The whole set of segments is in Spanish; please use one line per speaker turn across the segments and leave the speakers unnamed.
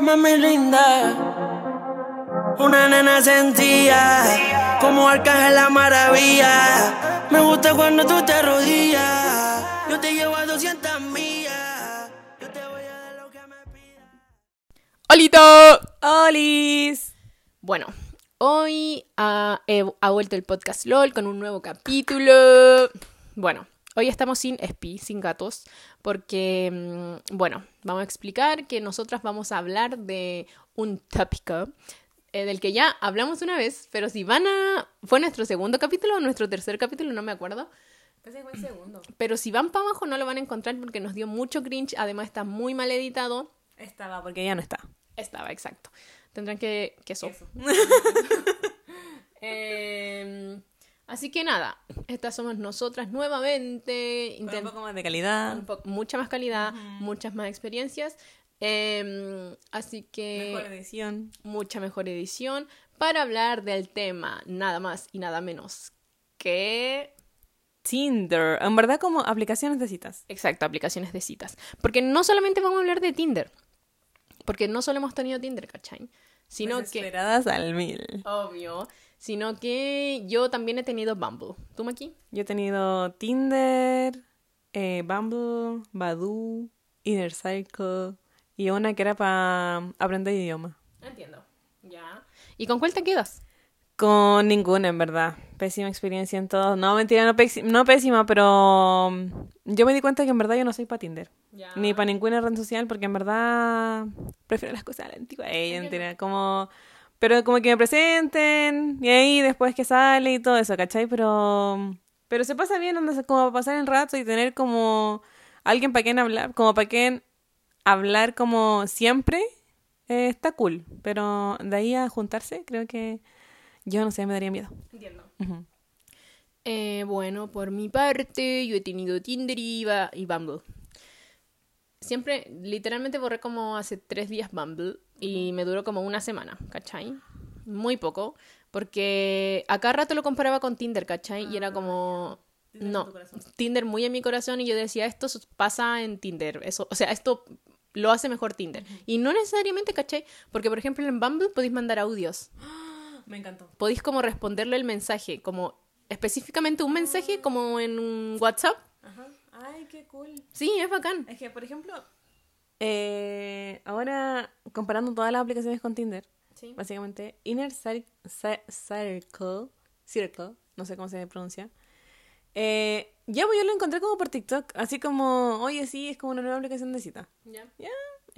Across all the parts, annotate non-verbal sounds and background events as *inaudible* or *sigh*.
Mami linda, una nena sentía como arcángel la maravilla. Me gusta cuando tú te arrodillas, yo te llevo a 200 millas. Yo te voy a dar lo que me pidas.
¡Holito!
¡Olis!
Bueno, hoy ha, he- ha vuelto el podcast LOL con un nuevo capítulo. Bueno, hoy estamos sin Espi, sin gatos, porque, mm, bueno, vamos a explicar que nosotras vamos a hablar de un tópico eh, del que ya hablamos una vez, pero si van a... Fue nuestro segundo capítulo o nuestro tercer capítulo, no me acuerdo.
segundo.
Pero si van para abajo no lo van a encontrar porque nos dio mucho cringe, además está muy mal editado.
Estaba, porque ya no está.
Estaba, exacto. Tendrán que... que eso. *laughs* Em, así que nada, estas somos nosotras nuevamente.
Con un poco más de calidad.
un mucha más calidad, muchas más experiencias. Em, así que
Mejor edición.
mucha mejor edición para hablar del tema, nada más y nada menos que...
Tinder. En verdad, como aplicaciones de citas.
Exacto, aplicaciones de citas. Porque no solamente vamos a hablar de Tinder, porque no solo hemos tenido Tinder, ¿cachai? Sino que...
Desesperadas al mil.
Obvio. Sino que yo también he tenido Bumble. ¿Tú, Maki?
Yo he tenido Tinder, eh, Bumble, Badoo, Inner Circle y una que era para aprender idioma.
Entiendo. Ya. ¿Y con cuál te quedas?
Con ninguna, en verdad. Pésima experiencia en todo. No, mentira, no, pési- no pésima, pero mm, yo me di cuenta que en verdad yo no soy para Tinder. Ni para ninguna red social, porque en verdad prefiero las cosas a la antigua. Ella, mentira, como... Pero como que me presenten, y ahí después que sale y todo eso, ¿cachai? Pero... Pero se pasa bien, como pasar el rato y tener como alguien para quien hablar, como para quien hablar como siempre, eh, está cool. Pero de ahí a juntarse, creo que yo no sé, me daría miedo.
Entiendo. Eh, bueno, por mi parte, yo he tenido Tinder y, y Bumble. Siempre, literalmente borré como hace tres días Bumble y me duró como una semana, ¿cachai? Muy poco, porque acá rato lo comparaba con Tinder, ¿cachai? Y era como... No, Tinder muy en mi corazón y yo decía, esto pasa en Tinder, eso, o sea, esto lo hace mejor Tinder. Y no necesariamente, ¿cachai? Porque, por ejemplo, en Bumble podéis mandar audios
Me encantó.
podéis como responderle el mensaje, como específicamente un mensaje como en un WhatsApp.
Ajá. Ay, qué cool.
Sí, es bacán.
Es que, por ejemplo, eh, ahora comparando todas las aplicaciones con Tinder,
Sí.
básicamente, Inner Cir- Cir- Circle, Circle, no sé cómo se pronuncia, eh, ya pues yo lo encontré como por TikTok, así como, oye, sí, es como una nueva aplicación de cita.
Ya.
Ya,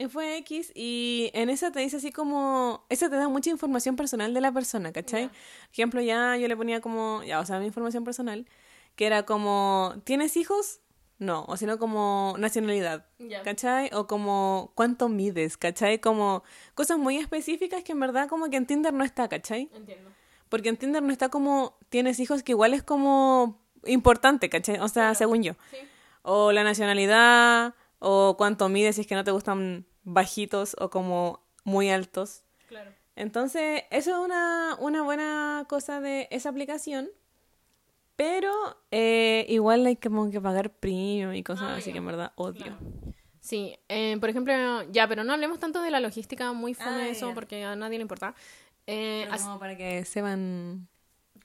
fue X y en esa te dice así como, esa te da mucha información personal de la persona, ¿cachai? Por ejemplo, ya yo le ponía como, ya, o sea, mi información personal, que era como, ¿tienes hijos? No, o sino como nacionalidad,
Ya.
¿cachai? O como, ¿cuánto mides? ¿cachai? Como cosas muy específicas que en verdad como que en Tinder no está, ¿cachai?
Entiendo.
Porque en Tinder no está como, ¿tienes hijos? Que igual es como importante, ¿cachai? O sea, según yo
Sí.
o la nacionalidad, o cuánto mides si es que no te gustan bajitos o como muy altos.
Claro.
Entonces, eso es una, una buena cosa de esa aplicación, pero eh, igual hay como que pagar premium y cosas
Ah,
así que en verdad odio.
Sí, eh, por ejemplo, ya, pero no hablemos tanto de la logística muy fome
Ah,
eso porque a nadie le importa. Eh,
Pero como para que sepan...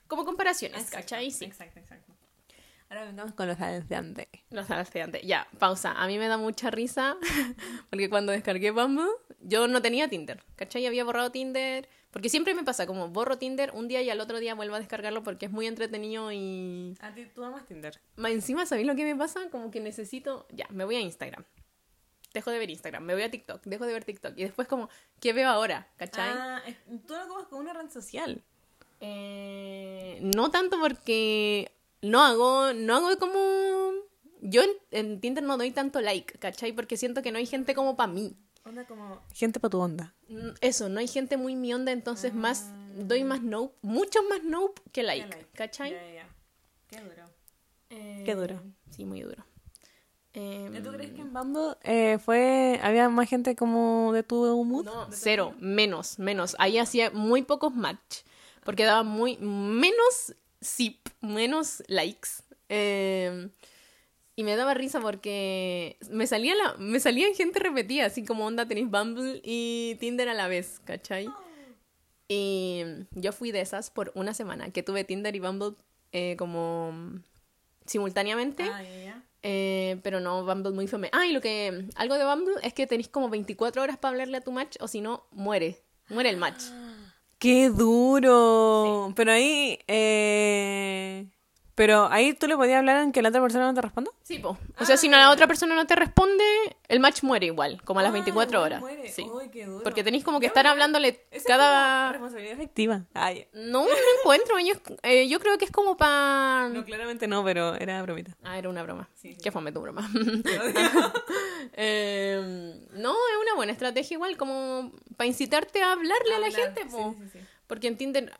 como comparaciones, ¿cachai? Sí.
Exacto, vengamos con los anunciantes.
Los anunciantes. Ya, pausa. A mí me da mucha risa *laughs* porque cuando descargué Bumble, yo no tenía Tinder, ¿cachai? Había borrado Tinder. Porque siempre me pasa, como borro Tinder un día y al otro día vuelvo a descargarlo porque es muy entretenido y...
¿A ti tú amas Tinder?
Más encima, ¿sabéis lo que me pasa? Como que necesito... Ya, me voy a Instagram. Dejo de ver Instagram. Me voy a TikTok. Dejo de ver TikTok. Y después como, ¿qué veo ahora? ¿Cachai?
Ah, es- tú lo comes con una red social.
Eh, no tanto porque no hago, no hago como... Yo en, en Tinder no doy tanto like, ¿cachai? Porque siento que no hay gente como para mí.
Onda como... Gente para tu onda.
Mm, Eso, no hay gente muy mi onda, entonces más doy más nope, mucho más nope que like,
like.
¿cachai?
Qué duro.
Eh,
Qué duro.
Sí, muy duro. Eh,
¿Tú crees que en Bumble eh, fue, había más gente como de tu mood?
No, cero, menos, menos. Ahí hacía muy pocos match, porque daba muy menos zip, menos likes. Eh, Y me daba risa porque me salía la, me salían gente repetida, así como onda tenis Bumble y Tinder a la vez, ¿cachai? Y yo fui de esas por una semana, que tuve Tinder y Bumble eh, como simultáneamente.
Ah.
Eh, pero no, Bumble muy fome. Ah, y lo que. Algo de Bumble es que tenéis como 24 horas para hablarle a tu match, o si no, muere. Muere el match.
¡Qué duro! Pero ahí, eh... Pero ahí tú le podías hablar aunque la otra persona no te responda.
Sí, po. O sea, si no, la otra persona no te responde, el match muere igual, como a las 24 horas. Sí. Porque tenéis como que estar hablándole cada.
responsabilidad efectiva. Ay,
No, no encuentro. Yo, eh, yo creo que es como para.
no, claramente no, pero era bromita.
Ah, era una broma.
Sí, sí.
Qué fome tu broma. *laughs* *laughs* Eh, no, es una buena estrategia igual, como para incitarte a hablarle a la gente, po.
sí.
Porque en Tinder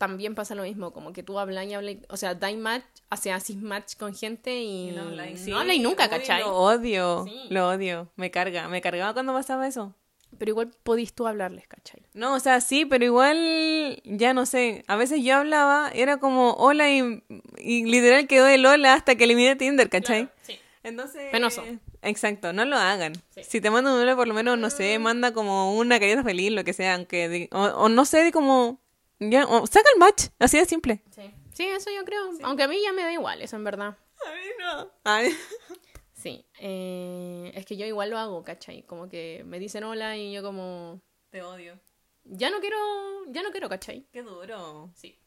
también pasa lo mismo, como que tú hablas y hablas, o sea, dais match, hace así match con gente y, no habláis nunca,
Uy,
¿cachai?
Lo odio,
Sí.
lo odio. Me carga, me cargaba cuando pasaba eso.
Pero igual podís tú hablarles, ¿cachai?
No, o sea, sí, pero igual, ya no sé. A veces yo hablaba, era como hola y, y literal quedó el hola hasta que eliminé Tinder, ¿cachai?
sí.
Entonces.
Penoso.
Exacto, no lo hagan.
Sí.
Si te manda un hola, por lo menos, no sé, manda como una carita feliz, lo que sea, aunque. O, o no sé, de como. Ya, saca el match, así de simple.
Sí. Sí, eso yo creo. Aunque a mí ya me da igual, eso en verdad.
A mí no. Ay. *laughs*
Sí. eh, es que yo igual lo hago, ¿cachai? Como que me dicen hola y yo como...
Te odio.
Ya no quiero, ya no quiero, ¿cachai?
Qué duro.
Sí.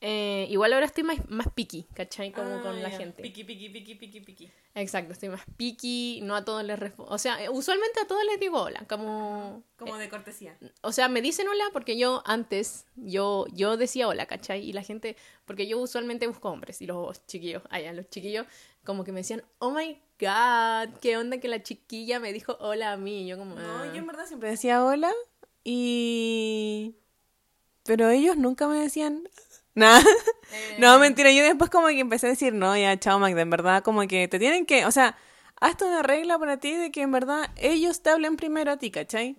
Eh, igual ahora estoy más, más picky, ¿cachai? Como con la
Ah,
gente.
Piqui, piqui, piqui, piqui, piqui.
Exacto, estoy más picky, no a todos les respondo. O sea, eh, usualmente a todos les digo hola, como...
Como de cortesía.
O sea, me dicen hola porque yo antes, yo, yo decía hola, ¿cachai? Y la gente, porque yo usualmente busco hombres y los chiquillos, allá, los chiquillos, como que me decían, oh my god, qué onda que la chiquilla me dijo hola a mí. Y yo como,
No,
"Ah".
yo en verdad siempre decía hola y... Pero ellos nunca me decían nada. No, mentira, yo después como que empecé a decir, no, ya, chao Magda, en verdad como que te tienen que, o sea, hazte una regla para ti de que en verdad ellos te hablen primero a ti, ¿cachai?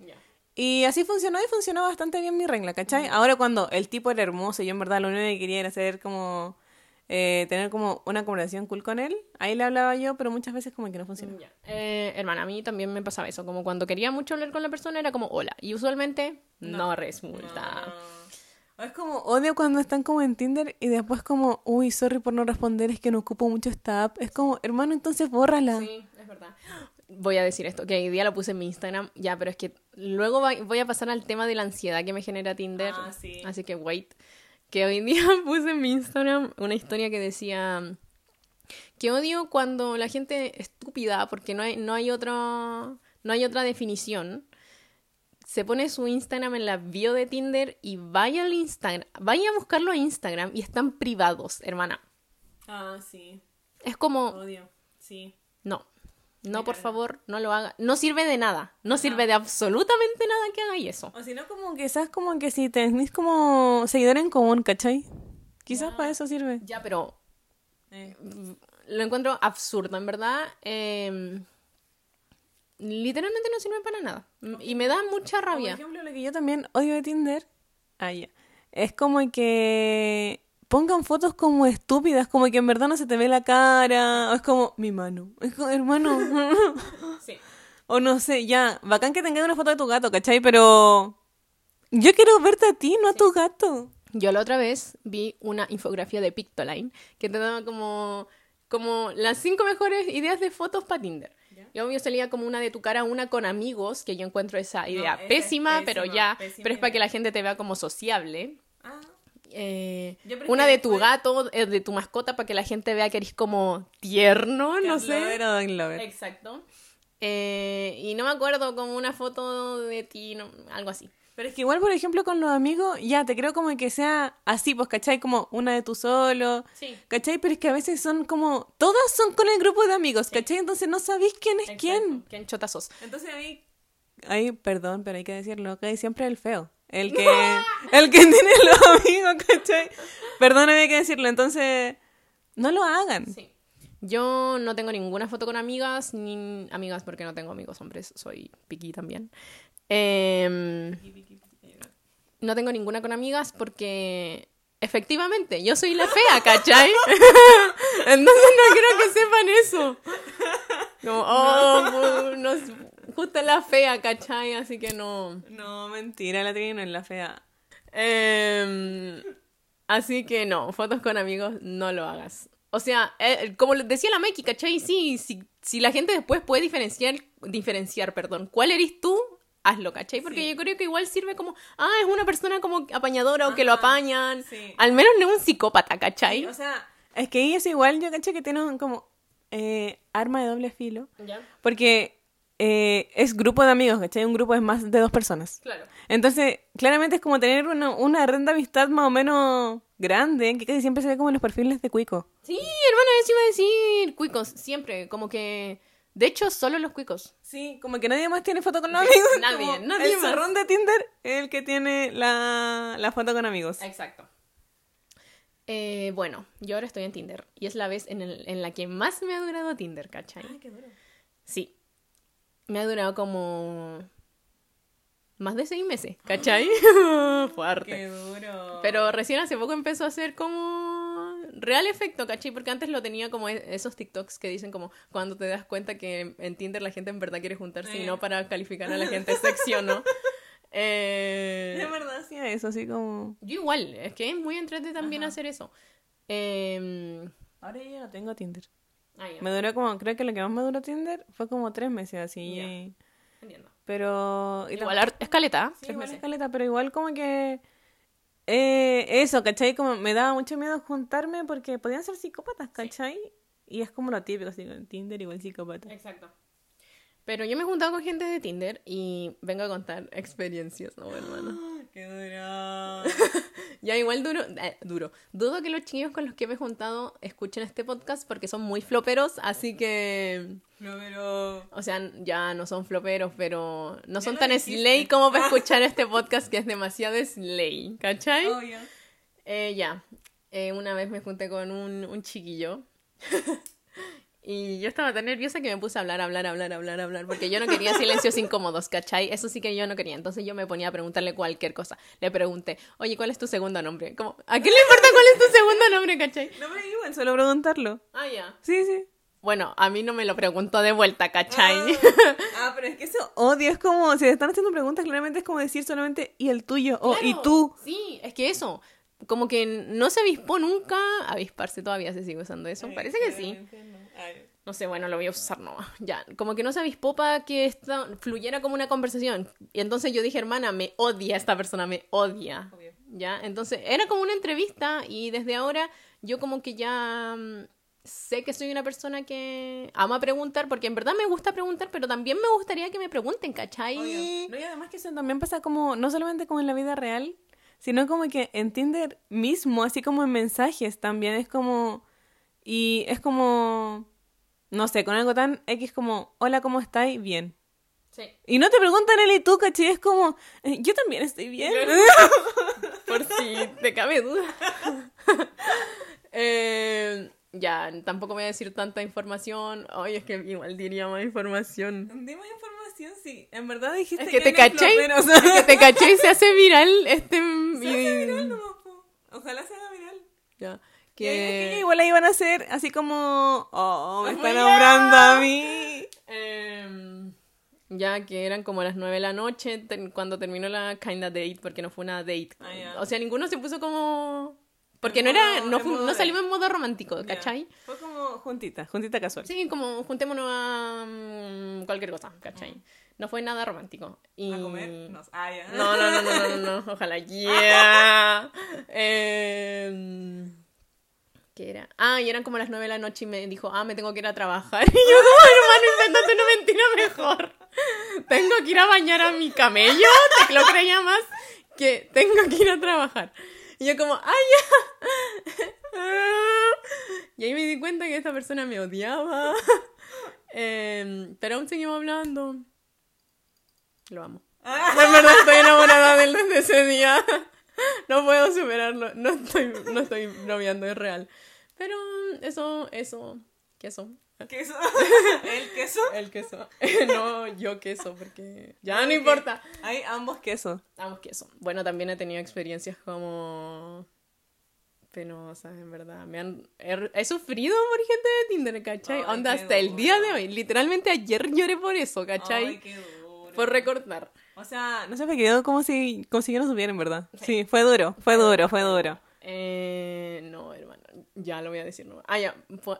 Y así funcionó y funcionó bastante bien mi regla, ¿cachai? Ahora cuando el tipo era hermoso y yo en verdad lo único que quería era hacer como... eh, tener como una conversación cool con él, ahí le hablaba yo, pero muchas veces como que no funcionó.
Eh, hermana, a mí también me pasaba eso, como cuando quería mucho hablar con la persona era como hola, y usualmente no, resulta.
Es como odio cuando están como en Tinder y después como, uy, sorry por no responder, es que no ocupo mucho esta app. Es como, hermano, entonces bórrala.
Sí, es verdad. Voy a decir esto, que hoy día lo puse en mi Instagram, ya, pero es que luego voy a pasar al tema de la ansiedad que me genera Tinder.
Ah, sí.
Así que wait. Que hoy día *laughs* puse en mi Instagram una historia que decía que odio cuando la gente estúpida, porque no hay, no hay otro, no hay otra definición, se pone su Instagram en la bio de Tinder y vaya al Instagram, vaya a buscarlo a Instagram y están privados, hermana.
Ah, sí,
Es como,
odio, sí.
no, no, por favor, no lo haga. No sirve de nada. No sirve de absolutamente nada que hagáis eso.
O si no, como quizás como que si tenés como seguidor en común, ¿cachai? Quizás para eso sirve.
Ya, pero
Eh.
lo encuentro absurdo, en verdad. eh, literalmente no sirve para nada. Y me da mucha
Por
rabia.
ejemplo, lo que yo también odio de Tinder, ah, es como que pongan fotos como estúpidas, como que en verdad no se te ve la cara, o es como mi mano, es como, hermano, *laughs*
Sí.
o no sé, ya, bacán que tengas una foto de tu gato, ¿cachai? Pero yo quiero verte a ti, no a tu gato.
Yo la otra vez vi una infografía de Pictoline que te daba como, como las cinco mejores ideas de fotos para Tinder. Y obvio salía como una de tu cara, una con amigos, que yo encuentro esa idea
es
pésima, pero ya,
pésima
pero es para que la gente te vea como sociable. Eh,
Yo prefiero
una de tu gato, eh, de tu mascota, para que la gente vea que eres como tierno, no sé.
lover o dog lover.
Exacto. Eh, y no me acuerdo como una foto de ti, no- algo así.
Pero es que igual, por ejemplo, con los amigos, ya te creo como que sea así, pues, ¿cachai? Como una de tú solo.
Sí.
¿Cachai? Pero es que a veces son como. Todas son con el grupo de amigos, ¿cachai? Entonces no sabéis quién es quién.
¿Quién chota sos?
Entonces ahí. Ahí, perdón, pero hay que decirlo, que siempre el feo. El que. El que *laughs* tiene los amigos, ¿cachai? Perdón, hay que decirlo. Entonces. No lo hagan.
Sí. Yo no tengo ninguna foto con amigas, ni amigas porque no tengo amigos hombres, soy piqui también. Em, no tengo ninguna con amigas porque efectivamente, yo soy la fea, ¿cachai? *laughs* Entonces no quiero que sepan eso. Como, oh, no, justo la fea, ¿cachai? Así que no.
No, mentira, la Trini no es la fea.
Em, así que no, fotos con amigos no lo hagas. O sea, eh, como decía la Mikey, ¿cachai? Sí, si, si la gente después puede diferenciar, diferenciar, perdón, cuál eres tú, hazlo, ¿cachai? Porque
Sí.
yo creo que igual sirve como, ah, es una persona como apañadora o que lo
Ajá,
apañan.
sí.
Al menos no es un psicópata, ¿cachai?
O sea, es que es igual, yo caché que tiene un como eh, arma de doble filo. Porque eh, es grupo de amigos, ¿cachai? Un grupo es más de dos personas.
Claro.
Entonces, claramente es como tener una, una red de amistad más o menos grande, que casi siempre se ve como en los perfiles de Cuico.
Sí, hermano, eso iba a decir cuicos, siempre, como que... De hecho, solo los cuicos.
Sí, como que nadie más tiene foto con *laughs* los
Sí,
amigos.
nadie,
como
nadie
el
más.
de Tinder es el que tiene la, la foto con amigos.
Exacto. Eh, bueno, yo ahora estoy en Tinder y es la vez en, el- en la que más me ha durado Tinder, ¿cachai? Sí. Me ha durado como más de seis meses, ¿cachai? *gasps* *laughs* Fuerte.
duro.
Pero recién hace poco empezó a hacer como real efecto, ¿cachai? Porque antes lo tenía como e- esos TikToks que dicen como cuando te das cuenta que en Tinder la gente en verdad quiere juntarse y
Eh.
no para calificar a la gente *laughs* sexy o no. Eh,
de verdad hacía eso, así como...
yo igual, es que es muy entrete también
Ajá.
hacer eso. Eh,
Ahora yo no tengo Tinder.
ah,
Me duró como, creo que lo que más me duró Tinder fue como tres meses así. Eh,
entiendo.
Pero... y
Igual
tam-
har- escaleta,
Sí,
tres
igual
meses.
escaleta, pero igual como que... eh, eso, ¿cachai? Como me daba mucho miedo juntarme porque podían ser psicópatas, ¿cachai? Y es como lo típico, así, Tinder igual psicópata.
Exacto. Pero yo me he juntado con gente de Tinder y vengo a contar experiencias, ¿no, hermano? *gasps* *laughs*
¡Qué duro! *laughs*
Ya igual duro, eh, duro. Dudo que los chiquillos con los que me he juntado escuchen este podcast porque son muy floperos, así que...
No, pero...
O sea, ya no son floperos, pero no son tan
dijiste.
slay como para *laughs* escuchar este podcast que es demasiado slay, ¿cachai?
Obvio.
Eh, ya, Eh, una vez me junté con un, un chiquillo *laughs* y yo estaba tan nerviosa que me puse a hablar, hablar, hablar, hablar, hablar, porque yo no quería silencios *laughs* incómodos, ¿cachai? Eso sí que yo no quería, entonces yo me ponía a preguntarle cualquier cosa. Le pregunté, oye, ¿cuál es tu segundo nombre? Como, ¿A qué le importa cuál es tu segundo nombre, cachai?
No, pero igual, solo preguntarlo.
Ah, ya.
Sí, sí.
Bueno, a mí no me lo preguntó de vuelta, ¿cachai?
Ah, *laughs* pero es que eso odio, es como, si te están haciendo preguntas, claramente es como decir solamente, ¿y el tuyo? O, ¿y tú?
Sí, es que eso, como que no se avispó nunca, avisparse todavía se sigue usando eso, parece que sí. No sé, bueno, lo voy a usar nomás. *laughs* Ya, como que no se avispó para que esta fluyera como una conversación. Y entonces yo dije, hermana, me odia esta persona, me odia.
Obvio.
Ya, entonces era como una entrevista y desde ahora yo como que ya mm, sé que soy una persona que ama preguntar, porque en verdad me gusta preguntar, pero también me gustaría que me pregunten, ¿cachai?
Obvio. No, y además que eso también pasa como, no solamente como en la vida real, sino como que en Tinder mismo, así como en mensajes también es como, y es como, no sé, con algo tan X como, hola, ¿cómo estáis? Bien.
Sí.
Y no te preguntan él y tú, ¿cachai? Es como, "Eh, yo también estoy bien. *laughs*
Por si te cabe duda. *laughs* Eh, ya, tampoco voy a decir tanta información. Ay, es que igual diría más información.
Dime información, sí. En verdad dijiste
Es que te
eres
caché. Es que te caché y se hace viral este.
se hace viral nomás, po. Ojalá se haga viral.
Ya,
Que... igual ahí van a ser así como, oh, me está nombrando a mí.
Em, ya que eran como las 9 de la noche cuando terminó la kinda date, porque no fue una date.
Ah.
O sea, ninguno se puso como. Porque
En
no era.
modo-
No, fu- no salimos en modo romántico. ¿cachai?
Fue como juntita, juntita casual.
Sí, como juntémonos a mm, cualquier cosa, ¿cachai? No fue nada romántico. Y...
A comer. No, ah.
No, no, no, no, no, no, no, ojalá. *laughs* Yeah. Em, ¿Qué era? Ah, y eran como las 9 de la noche y me dijo, ah, me tengo que ir a trabajar. *laughs* Y yo, como, hermano, invéntate una mentira mejor. *laughs* Tengo que ir a bañar a mi camello, te lo creía más que tengo que ir a trabajar. Y yo como, ah, ya. *laughs* Y ahí me di cuenta que esta persona me odiaba. Em, pero aún seguimos hablando. Lo amo. En verdad estoy enamorada de él desde ese día. *laughs* No puedo superarlo. No estoy, no estoy bromeando, es real. Pero eso, eso, queso.
¿Queso? *laughs* ¿El queso?
El queso. *laughs* No, yo queso, porque ya no importa.
Hay ambos quesos.
Vamos queso. Bueno, también he tenido experiencias como penosa, en verdad. Me han, he, he sufrido por gente de Tinder, ¿cachai?
Ay,
Onda hasta el día de
duro.
hoy. Literalmente ayer lloré por eso, ¿cachai?
Ay, qué duro.
por recortar.
O sea, no se me quedó como si, no supiera, en verdad. Sí, fue duro, fue duro, fue duro.
Eh, no, hermano, ya lo voy a decir. No. Ah, ya. fue-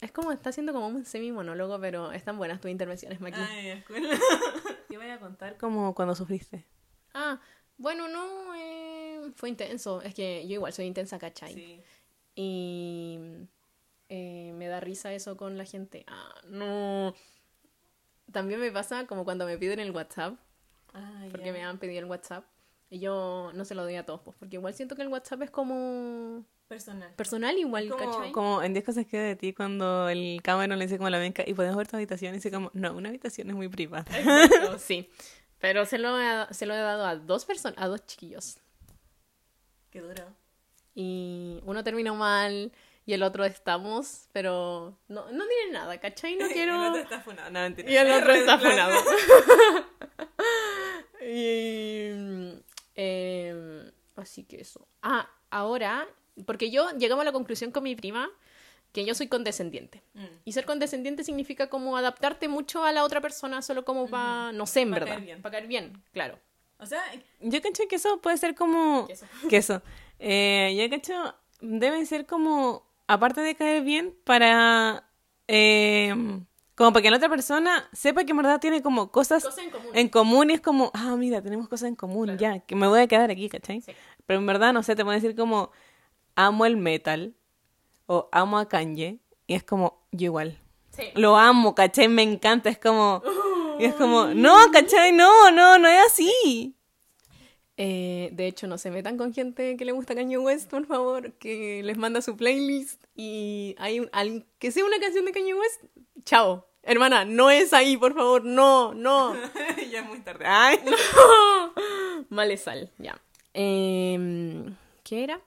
es como, está haciendo como un semi-monólogo, pero están buenas tus intervenciones, Maki. *laughs*
Yo voy a contar como cuando sufriste.
Ah, bueno, no, eh, fue intenso. Es que yo igual soy intensa, ¿cachai? Y eh, me da risa eso con la gente. Ah, no. También me pasa como cuando me piden el WhatsApp, porque me han pedido el WhatsApp. Y yo no se lo doy a todos, pues, porque igual siento que el WhatsApp es como
Personal.
personal igual,
Como,
¿cachai?
como en 10 cosas que de ti cuando el Cameron le dice como a la venca y podemos ver tu habitación y dice como, no, una habitación es muy privada.
Exacto, sí. Pero se lo, he, se lo he dado a dos personas, a dos chiquillos.
Qué duro.
Y uno terminó mal y el otro estamos, pero no, no tiene nada, ¿cachai? No *laughs* quiero...
El otro está funado. No, mentira.
Y el *laughs* otro está funado. *laughs* y, eh, así que eso. Ah, ahora, porque yo llegamos a la conclusión con mi prima que yo soy condescendiente.
Mm.
Y ser condescendiente significa como adaptarte mucho a la otra persona solo como para, no sé, en
Pa'
verdad.
caer bien.
Para caer bien, claro.
O sea, yo cacho que eso puede ser como...
Queso.
Queso. Eh, yo cacho, deben ser como, aparte de caer bien, para... eh, como para que la otra persona sepa que en verdad tiene como cosas,
Cosas en común.
en común y es como, ah, mira, tenemos cosas en común, ya, que me voy a quedar aquí, ¿cachai?
Sí.
Pero en verdad, no sé, te pueden decir como, amo el metal o amo a Kanye y es como, yo igual.
Sí.
Lo amo, ¿cachai? Me encanta, es como... Y es como, no, ¿cachai? No, no, no es así.
Eh, de hecho, no se metan con gente que le gusta Kanye West, por favor, que les manda su playlist y hay un, al- que sea una canción de Kanye West, chao. Hermana, no es ahí, por favor, no, no. *laughs*
ya es muy tarde. Ay. *laughs*
Vale sal, ya. Em, ¿Qué era?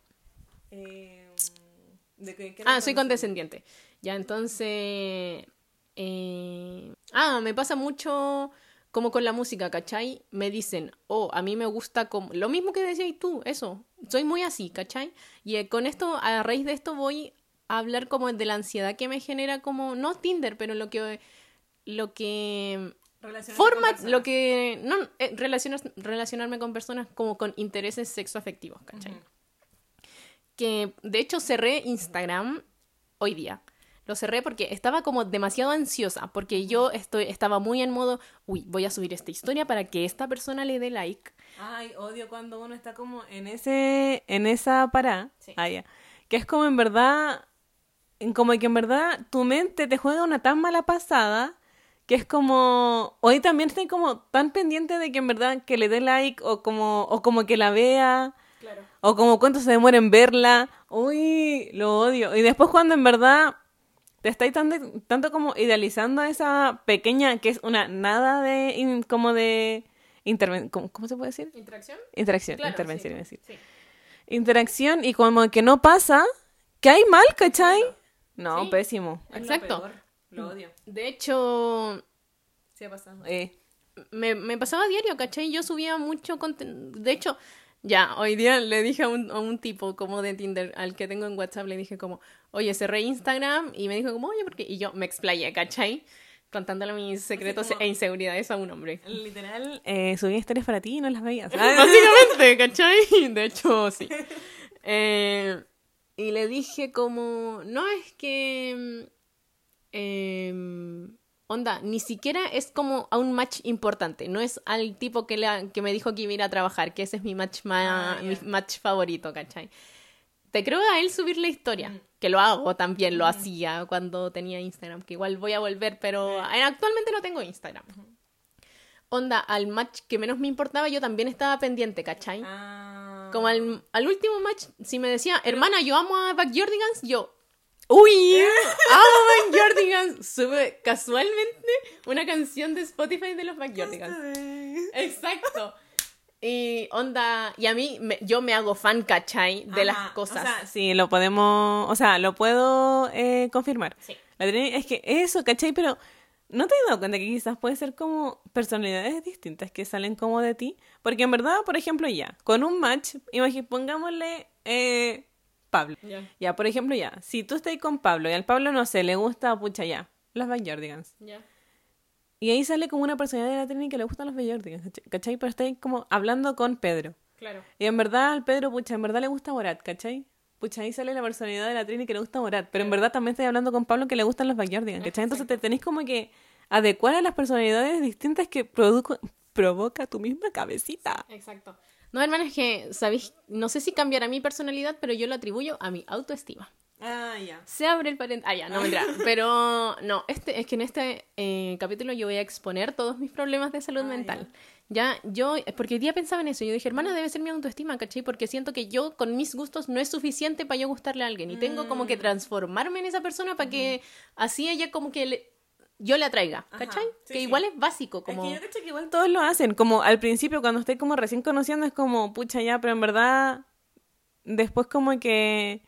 Ah, soy condescendiente. Ya, entonces... eh, Ah, me pasa mucho como con la música, ¿cachai? Me dicen, oh, a mí me gusta como... Lo mismo que decías tú, eso. Soy muy así, ¿cachai? Y eh, con esto, a raíz de esto voy a hablar como de la ansiedad que me genera como... No Tinder, pero lo que... Lo que forma lo que no eh, relacionarme con personas como con intereses sexoafectivos, ¿cachai? Que de hecho cerré Instagram hoy día. Lo cerré porque estaba como demasiado ansiosa, porque yo estoy, estaba muy en modo, uy, voy a subir esta historia para que esta persona le dé like.
Ay, odio cuando uno está como en ese, en esa parada.
Sí.
Ah. Que es como en verdad, como que en verdad tu mente te juega una tan mala pasada que es como, hoy también estoy como tan pendiente de que en verdad que le dé like o como, o como que la vea.
Claro.
O como cuánto se demora en verla. Uy, lo odio. Y después cuando en verdad te estáis tanto, tanto como idealizando a esa pequeña, que es una nada de, in- como de intervención, ¿cómo, cómo se puede decir?
¿Interacción?
Interacción,
Claro,
intervención,
sí,
iba a decir.
sí.
Interacción y como que no pasa, que hay mal, ¿cachai? No,
Sí.
pésimo.
Exacto.
Lo odio.
De hecho,
Sí ha pasado. Eh,
me, me pasaba a diario, ¿cachai? Yo subía mucho contenido. De hecho, ya, hoy día le dije a un, a un tipo como de Tinder, al que tengo en WhatsApp, le dije como, oye, cerré Instagram y me dijo como, oye, ¿por qué? Y yo me explayé, ¿cachai? Contándole mis secretos
como-
e inseguridades a un hombre.
literal, eh, subí historias para ti y no las veías. *laughs*
Básicamente, ¿cachai? De hecho, sí. *laughs* Eh, y le dije como, no es que... em, onda, ni siquiera es como a un match importante. No es al tipo que, le, que me dijo que iba a ir a trabajar, que ese es mi match, ma-
Ah,
mi match favorito, ¿cachai? Te creo a él subir la historia, que lo hago también, lo hacía cuando tenía Instagram, que igual voy a volver, pero eh, actualmente no tengo Instagram. Onda, al match que menos me importaba, yo también estaba pendiente, ¿cachai?
Ah.
Como al, al último match, si me decía, hermana, yo amo a Backyardigans, yo, uy, amo Backyardigans. Sube casualmente una canción de Spotify de los Backyardigans. Exacto. Y onda, y a mí, me- yo me hago fan, ¿cachai? De las cosas.
O sea, sí, lo podemos, o sea, lo puedo eh, confirmar.
Sí.
La es que eso, ¿cachai? Pero ¿no te has dado cuenta que quizás puede ser como personalidades distintas que salen como de ti? Porque en verdad, por ejemplo, ya, con un match, imagínate, pongámosle, eh, Pablo.
Ya.
Ya, por ejemplo, ya, si tú estás con Pablo y al Pablo, no sé, le gusta, pucha, ya, las Backyardigans.
Ya.
Y ahí sale como una personalidad de la Trini que le gustan los Backyardigans, ¿cachai? Pero está ahí como hablando con Pedro.
Claro.
Y en verdad al Pedro, pucha, en verdad le gusta Morat, ¿cachai? Pucha, ahí sale la personalidad de la Trini que le gusta Morat. Pero en verdad también estoy hablando con Pablo que le gustan los Backyardigans, ¿cachai? Entonces te tenéis como que adecuar a las personalidades distintas que produco, provoca tu misma cabecita.
Exacto. No, hermano, es que, ¿sabéis? No sé si cambiará mi personalidad, pero yo lo atribuyo a mi autoestima.
Ah, ya.
Se abre el paréntesis. Ah, ya, no mentira. *laughs* Pero no, este, es que en este eh, capítulo yo voy a exponer todos mis problemas de salud
Ah,
mental. Ya, yo, porque hoy día pensaba en eso. Yo dije, hermana, debe ser mi autoestima, ¿cachai? Porque siento que yo con mis gustos no es suficiente para yo gustarle a alguien. Y tengo como
Mm.
que transformarme en esa persona para que así ella como que le- yo le atraiga,
Ajá,
¿cachai?
sí,
que
sí.
igual es básico, como...
Es que yo cacho que igual todos lo hacen. Como al principio, cuando estoy como recién conociendo, es como, pucha, ya, pero en verdad, después como que,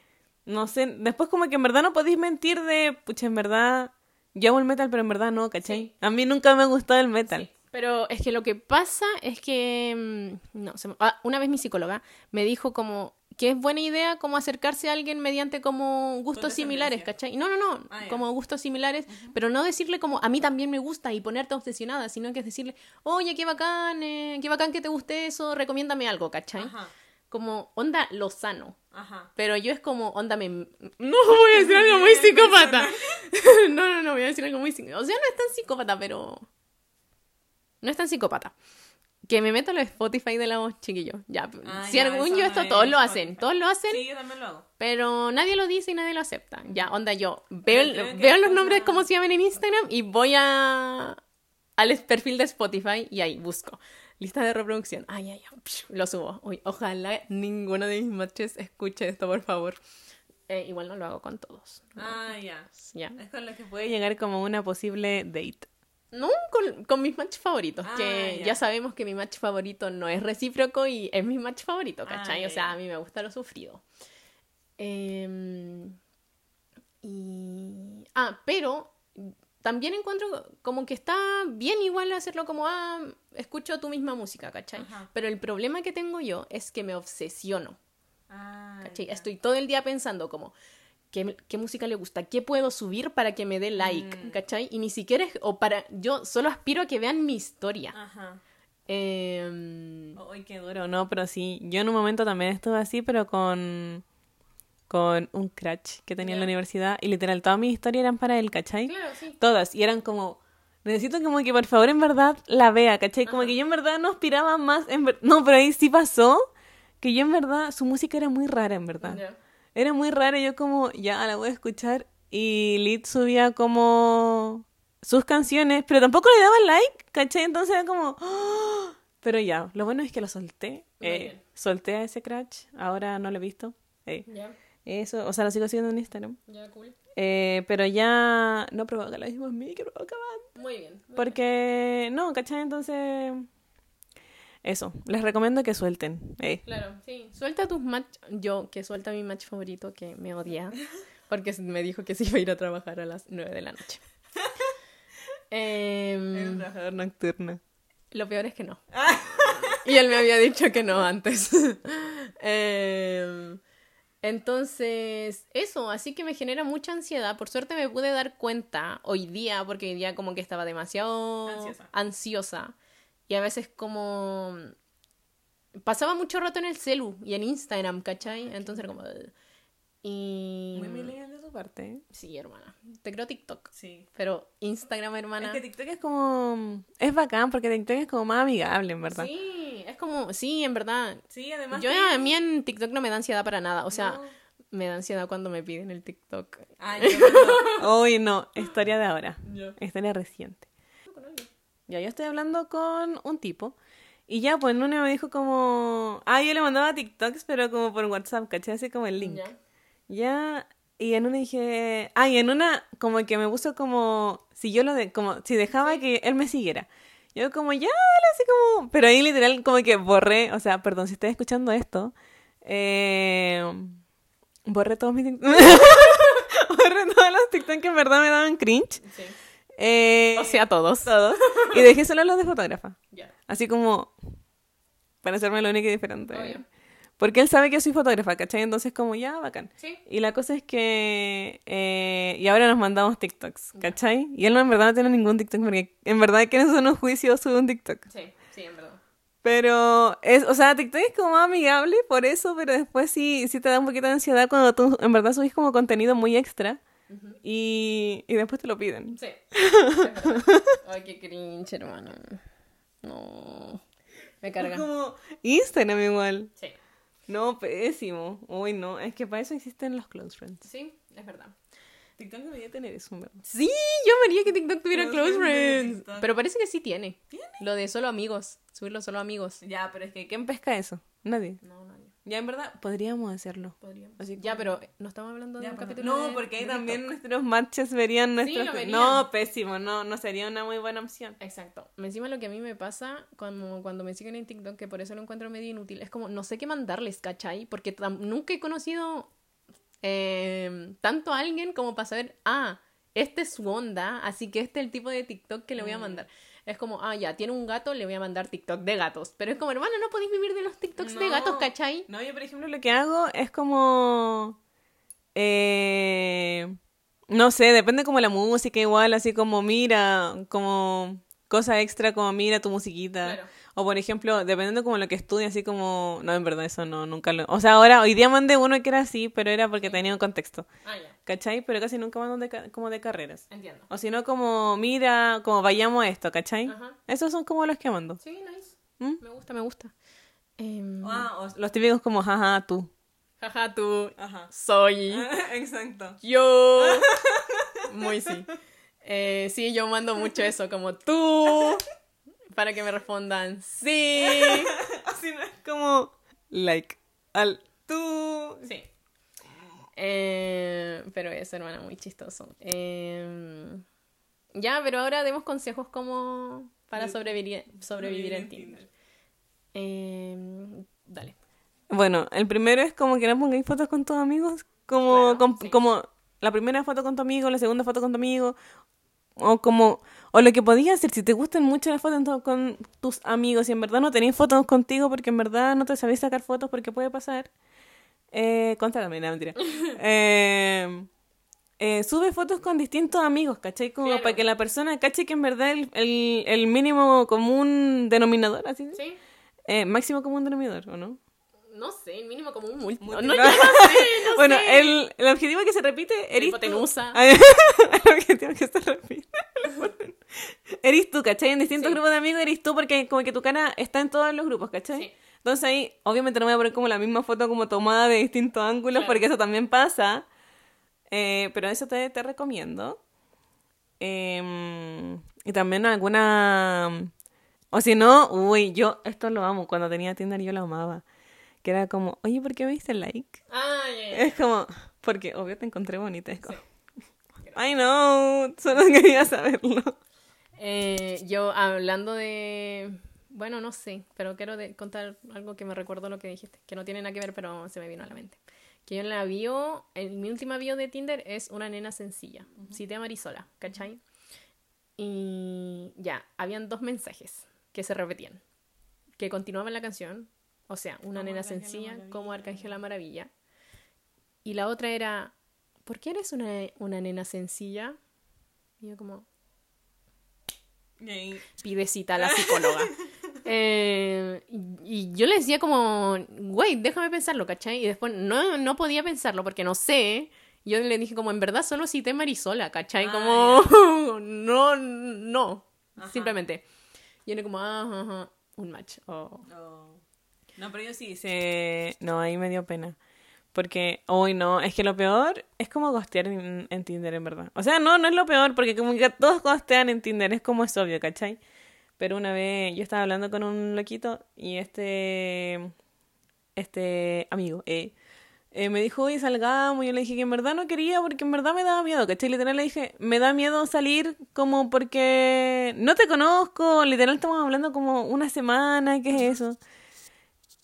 no sé, después como que en verdad no podéis mentir de, pucha, en verdad, yo hago el metal, pero en verdad no, ¿cachai? A mí nunca me ha gustado el metal.
Pero es que lo que pasa es que, mm, no, se ah, una vez mi psicóloga me dijo como que es buena idea como acercarse a alguien mediante como gustos similares. ¿cachai? No, no, no,
Ah,
como gustos similares, pero no decirle como a mí también me gusta y ponerte obsesionada, sino que es decirle, oye, qué bacán, eh, qué bacán que te guste eso, recomiéndame algo, ¿cachai? Como onda lo sano.
ajá.
Pero yo es como, onda, me... *laughs* No voy a decir algo muy *laughs* psicópata. *laughs* no, no, no, voy a decir algo muy psicópata. O sea, no es tan psicópata, pero... No es tan psicópata. Que me meto a los Spotify de la voz, chiquillo. Ya,
Ah,
si
ya,
algún yo
no
esto,
es
todos lo
Spotify.
hacen. Todos lo hacen,
Sí, yo también lo hago.
pero nadie lo dice y nadie lo acepta. Ya, onda, yo veo, los nombres
cosas-
como se llaman en Instagram y voy a al perfil de Spotify y ahí busco. Lista de reproducción. Ay, ay, ay. Lo subo. Uy, ojalá ninguno de mis matches escuche esto, por favor. Eh, igual no lo hago con todos.
Ah, ya.
Ya.
Es con lo que puede llegar como una posible date.
No, con, con mis match favoritos.
Ah,
que
ya.
ya. sabemos que mi match favorito no es recíproco y es mi match favorito,
Ah,
¿cachai? o sea, a mí me gusta lo sufrido. Em, y... Ah, pero también encuentro como que está bien igual hacerlo como, ah, escucho tu misma música, ¿cachai?
Ajá.
Pero el problema que tengo yo es que me obsesiono.
Ah,
¿cachai? Estoy todo el día pensando como, ¿qué, qué música le gusta? ¿Qué puedo subir para que me dé like?
Mm.
¿Cachai? Y ni siquiera es, o para, yo solo aspiro a que vean mi historia.
Ajá.
Em,
Uy, qué duro, no, pero sí. Yo en un momento también estuve así, pero con, con un crush que tenía en la universidad y literal todas mis historias eran para él, ¿cachai?
claro, sí.
Todas. Y eran como, necesito como que por favor en verdad la vea, ¿cachai? Como
Ajá.
que yo en verdad no aspiraba más, en ver- no, pero ahí sí pasó que yo en verdad, su música era muy rara, en verdad.
Ya.
Era muy rara, yo como, ya la voy a escuchar. Y Lid subía como sus canciones, pero tampoco le daban like, ¿cachai? Entonces era como, ¡ah! pero ya, lo bueno es que lo solté. Eh, solté a ese crush, ahora no lo he visto. Eh,
Ya,
eso, o sea, lo sigo haciendo en Instagram.
ya, cool.
Eh, pero ya no provoca lo mismo en mí que provocaban.
Muy bien. muy
Porque, no, ¿cachai? Entonces, eso, les recomiendo que suelten. Eh.
Claro, sí. Suelta tus match. Yo, que suelta mi match favorito, que me odia. *laughs* Porque me dijo que se iba a ir a trabajar a las 9 de la noche. *laughs* Em,
trabajador nocturno.
lo peor es que no. *laughs* y él me había dicho que no antes. Em, entonces, eso, así que me genera mucha ansiedad. Por suerte me pude dar cuenta hoy día, porque hoy día como que estaba demasiado
Ansiosa.
ansiosa. Y a veces como... Pasaba mucho rato en el celu y en Instagram, ¿cachai? Entonces era como... Y...
Muy millennial de su parte. ¿eh?
Sí, hermana. Te creo TikTok.
Sí.
Pero Instagram, hermana...
Es que TikTok es como. Es bacán porque TikTok es como más amigable, en verdad.
Sí, es como... Sí, en verdad.
Sí, además.
Yo
que-
a mí en TikTok no me da ansiedad para nada. O sea,
No.
me da ansiedad cuando me piden el TikTok.
Ay, no. Uy, no. *laughs* Historia de ahora.
Ya.
Historia reciente. Ya, yo estoy hablando con un tipo. Y ya, pues, uno me dijo como. Ah, yo le mandaba TikToks, pero como por WhatsApp, ¿cachai? Así como el link.
Ya.
Ya, y en una dije, ay, en una como que me puso como, si yo lo de, como, si dejaba que él me siguiera. Yo como, ya, dale, así como, pero ahí literal como que borré, o sea, perdón, si estás escuchando esto, eh, borré todos mis *laughs* borré todos los TikTok que en verdad me daban cringe.
Sí.
Eh,
O sea, todos.
todos. *laughs* Y dejé solo los de fotógrafa.
Ya.
Así como, para hacerme lo único y diferente.
Obvio.
Porque él sabe que soy fotógrafa, ¿cachai? Entonces como, ya, bacán.
Sí.
Y la cosa es que... eh, y ahora nos mandamos TikToks, ¿cachai? Y él no, en verdad no tiene ningún TikTok porque en verdad que no son unos juicios sube un TikTok.
Sí, sí, en verdad.
Pero, es, o sea, TikTok es como más amigable por eso, pero después sí, sí te da un poquito de ansiedad cuando tú en verdad subís como contenido muy extra y, y después te lo piden.
Sí. *laughs* Ay, qué cringe, hermano. No. Me
Es
carga.
como Instagram igual.
Sí.
No, pésimo. Uy, no, es que para eso existen los close friends.
Sí, es verdad.
TikTok debería tener eso, verdad.
Sí, yo quería que TikTok tuviera
Close
close
friends.
Pero parece que sí tiene. Lo de solo amigos. Subirlo solo amigos.
Ya, pero es que ¿quién pesca eso? Nadie.
No, nadie.
Ya, en verdad, podríamos hacerlo.
Podríamos.
Así
Ya, pero no estamos hablando de un capítulo
No,
de-
porque ahí también
TikTok.
nuestros matches verían nuestros...
verían.
No, pésimo, no, no sería una muy buena opción.
Exacto. Encima lo que a mí me pasa cuando, cuando me siguen en TikTok, que por eso lo encuentro medio inútil, es como no sé qué mandarles, ¿cachai? Porque nunca he conocido eh, tanto a alguien como para saber, ah, este es su onda, así que este es el tipo de TikTok que le voy a mandar. Es como, ah, ya, tiene un gato, le voy a mandar TikTok de gatos. Pero es como, hermano, no podéis vivir de los TikToks de gatos, ¿cachai?
No, yo por ejemplo lo que hago es como... Eh, no sé, depende como la música igual, así como mira, como cosa extra como mira tu musiquita.
Claro.
O por ejemplo, dependiendo como lo que estudie, así como... No, en verdad eso no, nunca lo... O sea, ahora, hoy día mandé uno que era así, pero era porque tenía un contexto.
Ah, ya,
¿Cachai? Pero casi nunca mando de ca- como de carreras.
entiendo.
O si no, como mira, como vayamos a esto, ¿cachai?
Ajá.
Esos son como los que mando.
Sí, nice.
¿Mm?
Me gusta, me gusta. Em,
Ah, o los típicos como, jaja, tú.
Jaja, tú
Ajá.
soy *laughs*
Exacto.
yo. *laughs* Muy sí. Eh, sí, yo mando mucho eso, como tú, *laughs* para que me respondan sí. *laughs*
Así no es como like al tú.
Sí. Eh, pero eso, hermana, muy chistoso. Eh, ya, pero ahora demos consejos como para sobrevivir, sobrevivir en Tinder. Eh, dale.
Bueno, el primero es como que no pongáis fotos con tus amigos. Como,
sí.
como la primera foto con tu amigo, la segunda foto con tu amigo. O como, o lo que podías hacer, si te gustan mucho las fotos to- con tus amigos y en verdad no tenéis fotos contigo porque en verdad no te sabéis sacar fotos porque puede pasar. Eh, contáctame, no, mentira. *laughs* eh, eh, sube fotos con distintos amigos, ¿cachai? Como
Claro.
para que la persona cache que en verdad el, el, el mínimo común denominador, así.
¿Sí?
Eh, máximo común denominador, ¿o no?
No sé, mínimo como un multi. No, *laughs* no, yo no sé, no *laughs*
bueno,
sé.
el, el objetivo que se repite, eres tú.
Hipotenusa. *laughs*
El objetivo que se repite. eres tú, ¿cachai? En distintos
Sí.
grupos de amigos eres tú porque como que tu cara está en todos los grupos, ¿cachai?
Sí.
Entonces ahí, obviamente no voy a poner como la misma foto como tomada de distintos ángulos
Claro.
porque eso también pasa. Eh, pero eso te, te recomiendo. Em, y también alguna... O si no, uy, yo esto lo amo. Cuando tenía Tinder yo lo amaba. Que era como, oye, ¿por qué me diste like?
Ah, ya.
Es como, porque obvio te encontré bonita. Es como, I know, solo *laughs* quería saberlo.
Eh, yo hablando de... Bueno, no sé, pero quiero de- contar algo que me recuerdo lo que dijiste, que no tiene nada que ver, pero se me vino a la mente. Que yo en la bio, en mi última bio de Tinder es una nena sencilla, cité a Marisola, ¿cachai? Y ya, habían dos mensajes que se repetían, que continuaban la canción, o sea, una
Como
nena
Arcángel
sencilla como Arcángel la Maravilla. Y la otra era, ¿por qué eres una, una nena sencilla? Y yo como, pide cita a la *laughs* psicóloga. Eh, y, y yo le decía como, güey, déjame pensarlo, ¿cachai? Y después no, no podía pensarlo porque no sé. Yo le dije como, en verdad solo cité Marisola, ¿cachai?
Ah,
como, *laughs* no, no,
Ajá.
simplemente. Y era como, ah, ajá, ajá, un match. Oh.
No, pero yo sí, se... No, ahí me dio pena. Porque, hoy no, es que lo peor es como gostear en, en Tinder, en verdad. O sea, no, no es lo peor, porque como que todos gostean en Tinder, es como es obvio, ¿cachai? Pero una vez yo estaba hablando con un loquito y este, este amigo, eh, eh, me dijo, oye, salgamos. Y yo le dije que en verdad no quería porque en verdad me daba miedo, ¿cachai? Literal le dije, me da miedo salir como porque no te conozco. Literal estamos hablando como una semana, ¿qué es eso?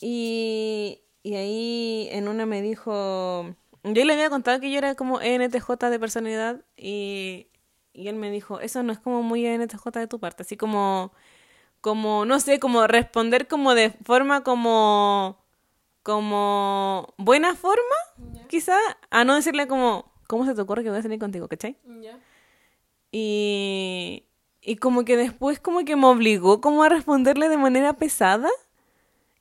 Y, y ahí en una me dijo, yo le había contado que yo era como ENTJ de personalidad y, y él me dijo, eso no es como muy ENTJ de tu parte, así como, como, no sé, como responder como de forma como como buena forma, quizá, a no decirle como, ¿cómo se te ocurre que voy a salir contigo, cachai? Y, y como que después como que me obligó como a responderle de manera pesada.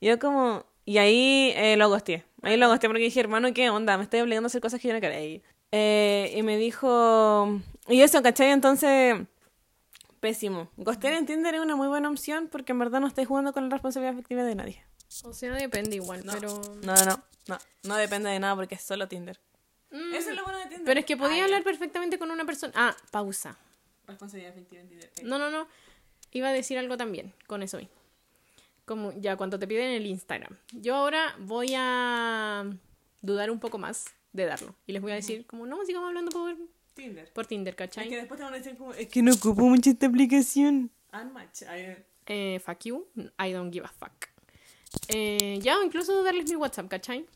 Yo como... Y ahí eh, lo gosteé. Ahí lo gosteé porque dije, hermano, ¿qué onda? Me estoy obligando a hacer cosas que yo no quería. Eh, y me dijo... Y eso, ¿cachai? Entonces... Pésimo. Gostear en Tinder es una muy buena opción porque en verdad no estáis jugando con la responsabilidad afectiva de nadie.
O sea, depende igual, pero...
No, no, no. No, no depende de nada porque es solo Tinder.
Mm,
Eso es lo bueno de Tinder.
Pero es que podía hablar perfectamente con una persona... Ah, pausa.
Responsabilidad afectiva en Tinder.
No, no, no. Iba a decir algo también con eso. hoy. Como ya cuando te piden el Instagram. Yo ahora voy a dudar un poco más de darlo. Y les voy a decir, como, no, sigamos hablando por,
Tinder.
por Tinder, ¿cachai?
Es que después te van a decir como, es que no ocupo mucho esta aplicación. Unmatch. Ay,
Eh, fuck you, I don't give a fuck. Eh, ya, o incluso darles mi WhatsApp, ¿cachai?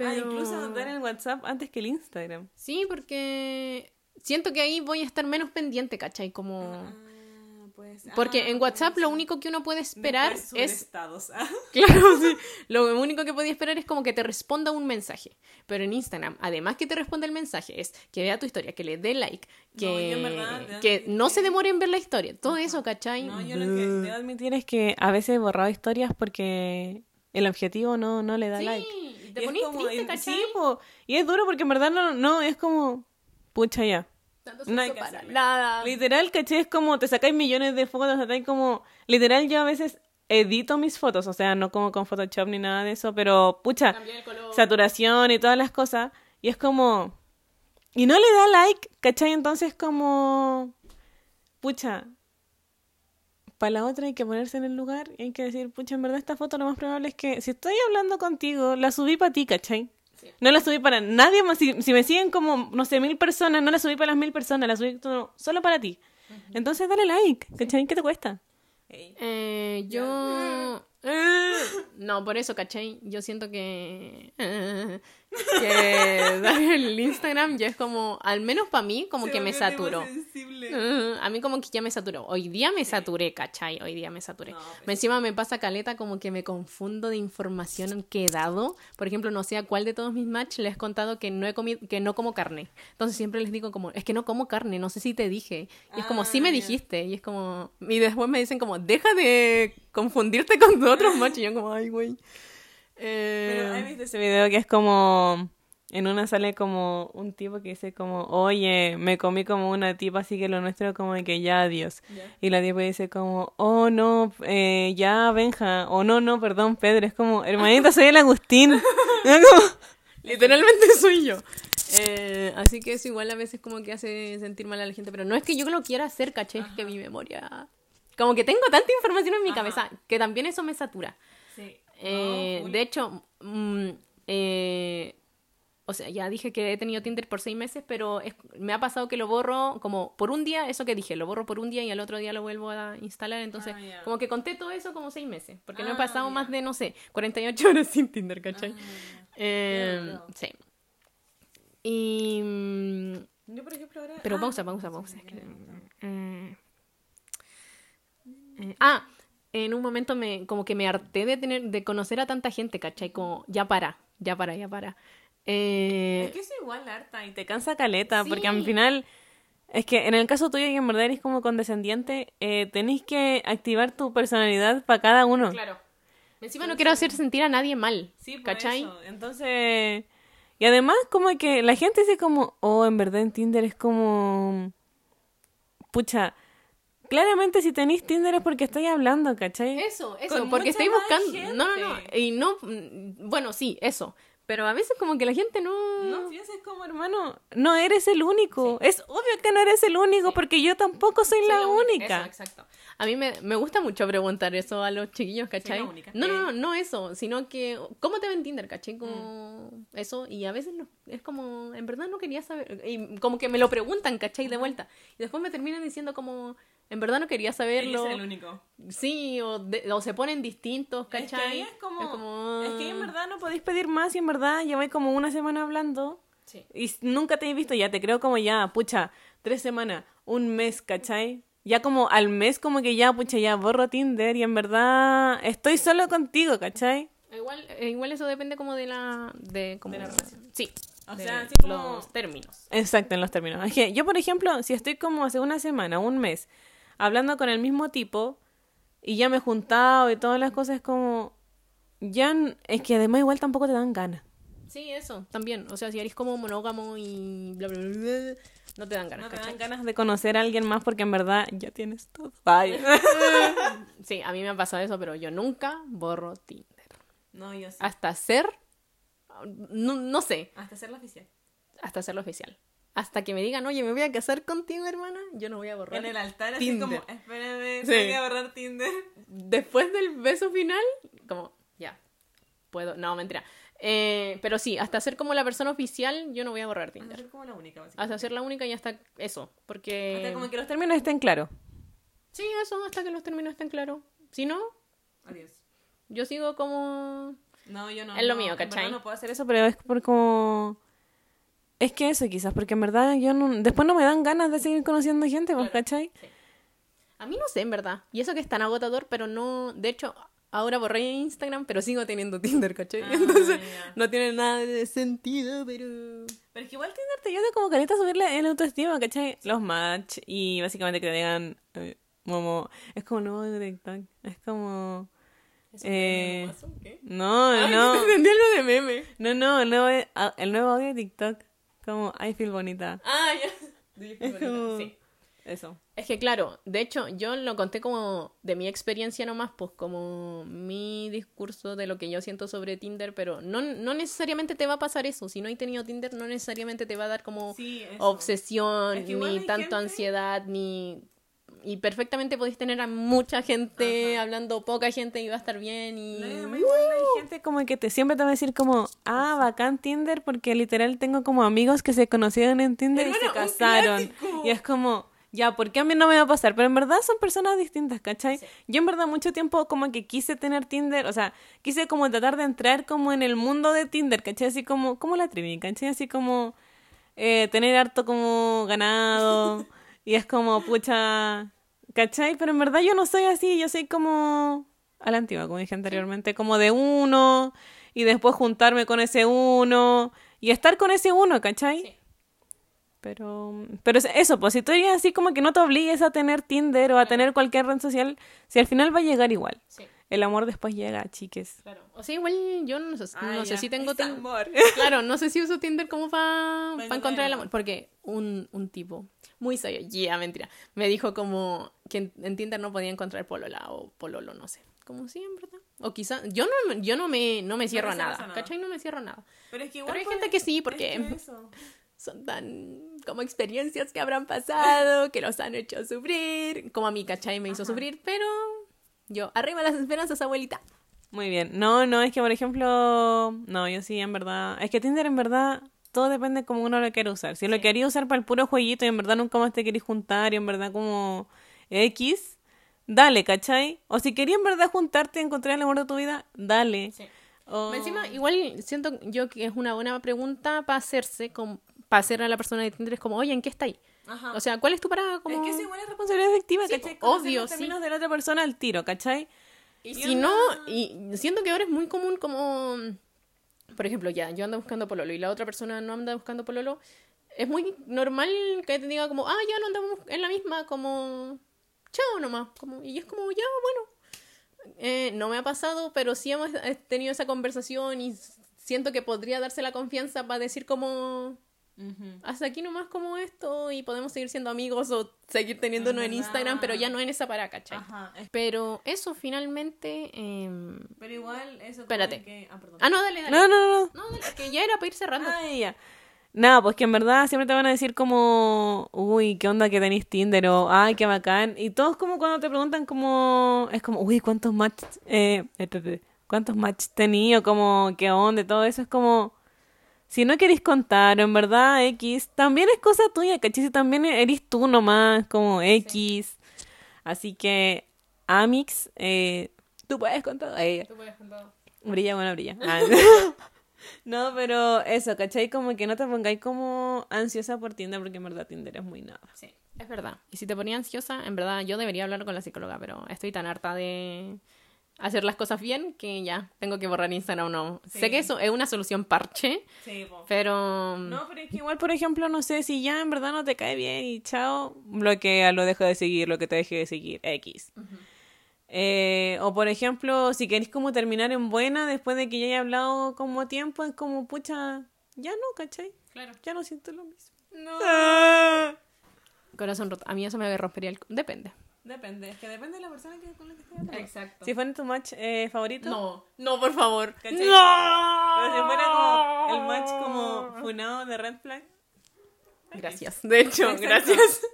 Ah, incluso dar el WhatsApp antes que el Instagram.
Sí, porque siento que ahí voy a estar menos pendiente, ¿cachai? Como...
pues,
Porque en WhatsApp lo único que uno puede esperar es...
estados. *laughs*
Claro, sí. Lo único que podía esperar es como que te responda un mensaje. Pero en Instagram, además que te responda el mensaje, es que vea tu historia, que le dé like, que
No, verdad,
que no se demore en ver la historia. Todo eso, ¿cachai?
No, yo lo que debo admitir es que a veces he borrado historias porque el objetivo no, no le da
Sí,
like.
y te
Y es como-
triste,
y-
¿cachai?
Sí, po, y es duro porque en verdad no, no es como, pucha ya.
Tanto
No hay que
para
hacerle.
nada.
Literal, caché, es como te sacáis millones de fotos, sacáis como... Literal, yo a veces edito mis fotos, o sea, no como con Photoshop ni nada de eso, pero pucha, saturación y todas las cosas, y es como... Y no le da like, ¿cachai? Entonces como... Pucha, para la otra hay que ponerse en el lugar y hay que decir, pucha, en verdad esta foto lo más probable es que si estoy hablando contigo, la subí para ti, ¿cachai? No la subí para nadie más. Si, si me siguen como, no sé, mil personas, no la subí para las mil personas, la subí todo- solo para ti. Entonces dale like, ¿cachai? ¿Qué te cuesta?
Eh, yo... *laughs* Eh, no, por eso, ¿cachai? Yo siento que... eh, *laughs* que dar el Instagram ya es como, al menos para mí, como que me saturó. Uh, a mí como que ya me saturó. Hoy día me saturé, ¿cachai? Hoy día me saturé. Encima me pasa caleta como que me confundo de información que he dado. Por ejemplo, no sé a cuál de todos mis match les he contado que no he comido, que no como carne. Entonces siempre les digo como, es que no como carne, no sé si te dije. Y es como, sí me dijiste. Y es como, y después me dicen como, deja de confundirte con otros match. Y yo como, ay, güey. Eh,
Pero ¿has visto ese video que es como... En una sale como un tipo que dice como, oye, me comí como una tipa, así que lo nuestro como de que ya adiós. Y la tipa dice como, oh no, eh, ya Benja, o no, no, perdón, Pedro. Es como, hermanita, soy el Agustín. *laughs* Como-
Literalmente soy yo. Eh, así que eso igual a veces como que hace sentir mal a la gente, pero no es que yo lo quiera hacer, caché, es que mi memoria... Como que tengo tanta información en mi cabeza que también eso me satura. Eh, de hecho, mm, eh, o sea, ya dije que he tenido Tinder por seis meses, pero es- me ha pasado que lo borro como por un día, eso que dije, lo borro por un día y al otro día lo vuelvo a instalar. Entonces,
Ah,
como que conté todo eso como seis meses, porque no he
Ah,
pasado más de, no sé, 48 horas sin Tinder, ¿cachai? Eh,
Claro.
sí. Y... mm,
Yo, por ejemplo, ahora...
Pero
ah,
pausa, pausa, pausa. es que- eh, eh, ah, en un momento me como que me harté de tener de conocer a tanta gente, ¿cachai? Como ya para, ya para, ya para. Eh,
Es que es igual harta y te cansa caleta, porque al
Sí.
final es que en el caso tuyo que en verdad eres como condescendiente, eh, tenéis que activar tu personalidad para cada uno.
Claro. Encima no quiero hacer sentir a nadie mal,
Sí, por
¿cachai?
eso. Entonces, y además como que la gente dice como, oh, en verdad en Tinder es como, pucha, claramente si tenéis Tinder es porque estáis hablando, ¿cachai?
Eso, eso,
Con
porque estoy buscando. No, no, no.
gente.
Y no. mm, Bueno, sí, eso. Pero a veces como que la gente no.
No pienses como hermano, no eres el único. Es obvio que no eres el único porque yo tampoco soy,
Soy
la, única.
Eso, exacto. A mí me, me gusta mucho preguntar eso a los chiquillos, ¿cachai?
la única.
No, no,
Eh.
no, no eso, sino que, ¿cómo te ven Tinder, cachai? Como eso, y a veces no, es como, en verdad no quería saber, y como que me lo preguntan, cachai, de vuelta, y después me terminan diciendo como, en verdad no quería saberlo,
único.
sí, o, de- o se ponen distintos,
Es que
cachai.
ahí es como,
Es como-
es que en verdad no podéis pedir más y en verdad lleváis como una semana hablando
Sí.
y nunca te he visto ya, te creo como ya, pucha, tres semanas, un mes, ¿cachai? Ya como al mes como que ya, pucha, ya borro Tinder y en verdad estoy solo contigo, ¿cachai?
Igual igual, eh, igual eso depende como de la... De, como,
De la relación.
Sí.
O
de
sea, así como-
los términos.
Exacto, en los términos. Es que yo, por ejemplo, si estoy como hace una semana, un mes, hablando con el mismo tipo y ya me he juntado y todas las cosas, es como. Ya. Es que además, igual tampoco te dan ganas.
Sí, eso, también. O sea, si eres como monógamo y bla, bla, bla, bla, no te dan ganas,
No te
¿cachai?
dan ganas de conocer a alguien más porque en verdad ya tienes todo. *laughs* *laughs*
Sí, a mí me ha pasado eso, pero yo nunca borro Tinder.
no, yo sí.
Hasta ser... No, no sé,
Hasta hacerlo oficial.
hasta hacerlo oficial. Hasta que me digan, oye, me voy a casar contigo, hermana, yo no voy a borrar.
En el altar,
Tinder.
así como, espérame,
Sí.
voy a borrar Tinder.
Después del beso final, como, ya, puedo... No, mentira. Eh, pero sí, hasta ser como la persona oficial, yo no voy a borrar
Hasta
Tinder.
ser como la única, básicamente.
Hasta ser la única y hasta eso, porque...
Hasta como que los términos estén claros.
Sí, eso, hasta que los términos estén claros. Si no,
Adiós.
yo sigo como...
No, yo no.
Es lo
no,
mío, ¿cachai?
no puedo hacer eso, pero es por como... Es que eso quizás, porque en verdad yo no... Después no me dan ganas de seguir conociendo gente, pues,
Claro.
¿cachai?
A mí no sé, en verdad. Y eso que es tan agotador, pero no... De hecho, ahora borré Instagram, pero sigo teniendo Tinder, ¿cachai?
Ah,
Entonces, no tiene nada de sentido, pero...
Pero es que igual Tinder te ayuda como careta a subirle el autoestima, ¿cachai? Los match y básicamente que te digan... eh, como... Es como nuevo de TikTok. Es como... Eh,
¿Qué?
No,
Ay,
no. *laughs*
entendí algo de meme.
No, no, el nuevo, ah, el nuevo audio de TikTok. Como, I feel bonita.
Ah, ya. *laughs*
Es como-?
Sí.
Eso.
Es que claro, de hecho, yo lo conté como de mi experiencia nomás, pues como mi discurso de lo que yo siento sobre Tinder, pero no, no necesariamente te va a pasar eso. Si no hay tenido Tinder, no necesariamente te va a dar como
Sí,
obsesión,
Es que igual
ni tanto
gente-
ansiedad, ni... Y perfectamente podéis tener a mucha gente hablando, poca gente y va a estar bien y...
No, hay gente como que te siempre te va a decir como, ah, bacán Tinder, porque literal tengo como amigos que se conocieron en Tinder y se casaron. Y es como, ya, ¿por qué a mí no me va a pasar? Pero en verdad son personas distintas, ¿cachai? Yo en verdad mucho tiempo como que quise tener Tinder, o sea, quise como tratar de entrar como en el mundo de Tinder, ¿cachai? Así como, como la trivi, ¿cachai? Así como eh, tener harto como ganado *laughs* y es como, pucha, ¿cachai? Pero en verdad yo no soy así, yo soy como a la antigua, como dije anteriormente, como de uno y después juntarme con ese uno y estar con ese uno, ¿cachai?
Sí.
Pero, pero es eso, pues si tú eres así como que no te obligues a tener Tinder o a tener cualquier red social, si al final va a llegar igual.
Sí,
El amor después llega, chiques.
claro. O sea, igual yo no, sé- no sé si tengo Tinder. *laughs* Claro, no sé si uso Tinder como para
encontrar
encontrar
el
amor. Porque un, un tipo muy sabio, ya, mentira, me dijo como que en, en Tinder no podía encontrar polola o pololo, no sé. Como en verdad. O quizá, yo no, yo no me, no me cierro a
me
nada,
nada.
¿cachai? No me cierro a nada.
Pero es que
Pero hay gente que sí, porque *laughs* son tan como experiencias que habrán pasado, *laughs* que los han hecho sufrir, como a mí, ¿cachai? Me hizo sufrir, pero yo, arriba las esperanzas, abuelita.
Muy bien. No, no, es que por ejemplo, no, yo sí, en verdad. Es que Tinder en verdad todo depende como uno lo quiere usar. Si lo quería usar para el puro jueguito y en verdad nunca más te querés juntar y en verdad como X, dale, ¿cachai? O si querías en verdad juntarte y encontrar el amor de tu vida, dale. O-
Encima, igual siento yo que es una buena pregunta para hacerse, para hacer a la persona de Tinder, es como, oye, ¿en qué está ahí?
Ajá.
O sea, ¿cuál es tu parada? Como...
Es que es igual es responsabilidad efectiva,
Sí,
¿cachai?
obvio, sí.
de la otra persona al tiro, ¿cachai?
Y si no, y siento que ahora es muy común como, por ejemplo, ya, yo ando buscando pololo y la otra persona no anda buscando pololo, es muy normal que te diga como, ah, ya no andamos en la misma, como, chao nomás, como, y es como, ya, bueno. Eh, no me ha pasado, pero sí hemos eh, tenido esa conversación y siento que podría darse la confianza para decir como, hasta aquí nomás como esto y podemos seguir siendo amigos o seguir teniéndonos en. Instagram, pero ya no en esa para, ¿cachai?
Ajá.
Pero eso finalmente... em,
Pero igual eso
Espérate.
que- Ah, perdón.
Ah, no, dale, dale.
No, no, no, no.
No, dale, que ya era para ir cerrando.
Ay, ya. Nada, pues que en verdad siempre te van a decir como, uy, ¿qué onda que tenéis Tinder? O, ay, qué bacán. Y todos como cuando te preguntan como, es como, uy, ¿cuántos match, eh, cuántos match tení? O como, ¿qué onda? Y todo eso es como, si no queréis contar, en verdad, X, también es cosa tuya, ¿cachai? Si también eres tú nomás, como X. Así que, Amix, eh, tú puedes con todo. Eh,
Tú puedes contar.
Brilla, bueno, brilla. Ah. *laughs* no, pero eso, ¿cachai? Como que no te pongáis como ansiosa por Tinder, porque en verdad Tinder es muy nada.
Sí, es verdad. Y si te ponía ansiosa, en verdad yo debería hablar con la psicóloga, pero estoy tan harta de hacer las cosas bien que ya tengo que borrar Instagram o no. Sé que eso es una solución parche,
Sí,
pero...
No, pero es que igual, por ejemplo, no sé, si ya en verdad no te cae bien y chao, bloquea, lo dejo de seguir, lo que te deje de seguir, X. Eh, o por ejemplo, si queréis como terminar en buena después de que ya haya hablado como tiempo, es como, pucha, ya no, ¿cachai?
Claro.
Ya no siento lo mismo.
No.
Ah.
Corazón roto. A mí eso me rompería el... Depende.
Depende, es que depende de la persona que, con la que estés hablando.
Exacto.
Si fuera tu match eh, favorito.
No, no, por favor.
¿Cachai?
No.
Pero si fuera como el match como funado de Red Flag.
Gracias. De hecho,
Exacto.
gracias. *laughs*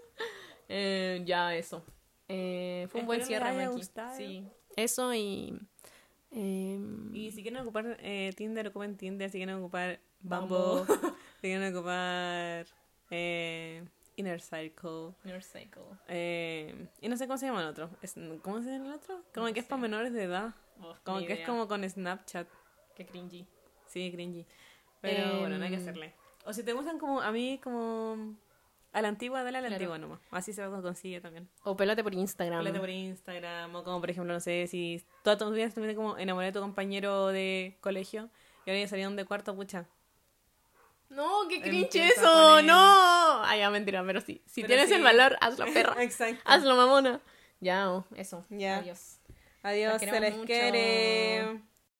Eh, ya eso. Eh, fue un buen
Espero les
cierre,
haya
Maki.
gustado.
Sí. Eso y... em,
Y si quieren ocupar eh, Tinder, ocupen Tinder. Si quieren ocupar
Bumble.
Bumble. *laughs* si quieren ocupar eh, Inner Circle.
Inner Cycle.
Eh, y no sé cómo se llama el otro. ¿Cómo se llama el otro? Como que es para menores de edad. Como
Ni
que es como con Snapchat.
Qué cringy.
Sí, cringy. Pero
Em,
bueno, no hay que hacerle. O si te gustan como a mí, como a la antigua, dale a la
Claro.
antigua nomás. Así se va consigue también.
O pelate por Instagram.
Háblate por Instagram, o como por ejemplo, no sé, si toda tu vida estuviste como enamorada de tu compañero de colegio y ahora ya salieron de cuarto, pucha.
No, qué cringe eso. No. Ay, ya mentira, pero sí. Si
Pero
tienes
sí.
el valor, hazlo, *laughs* perra.
Exacto.
hazlo, mamona. Ya, oh, eso.
Ya.
Adiós.
Adiós, se les
mucho.
quiere.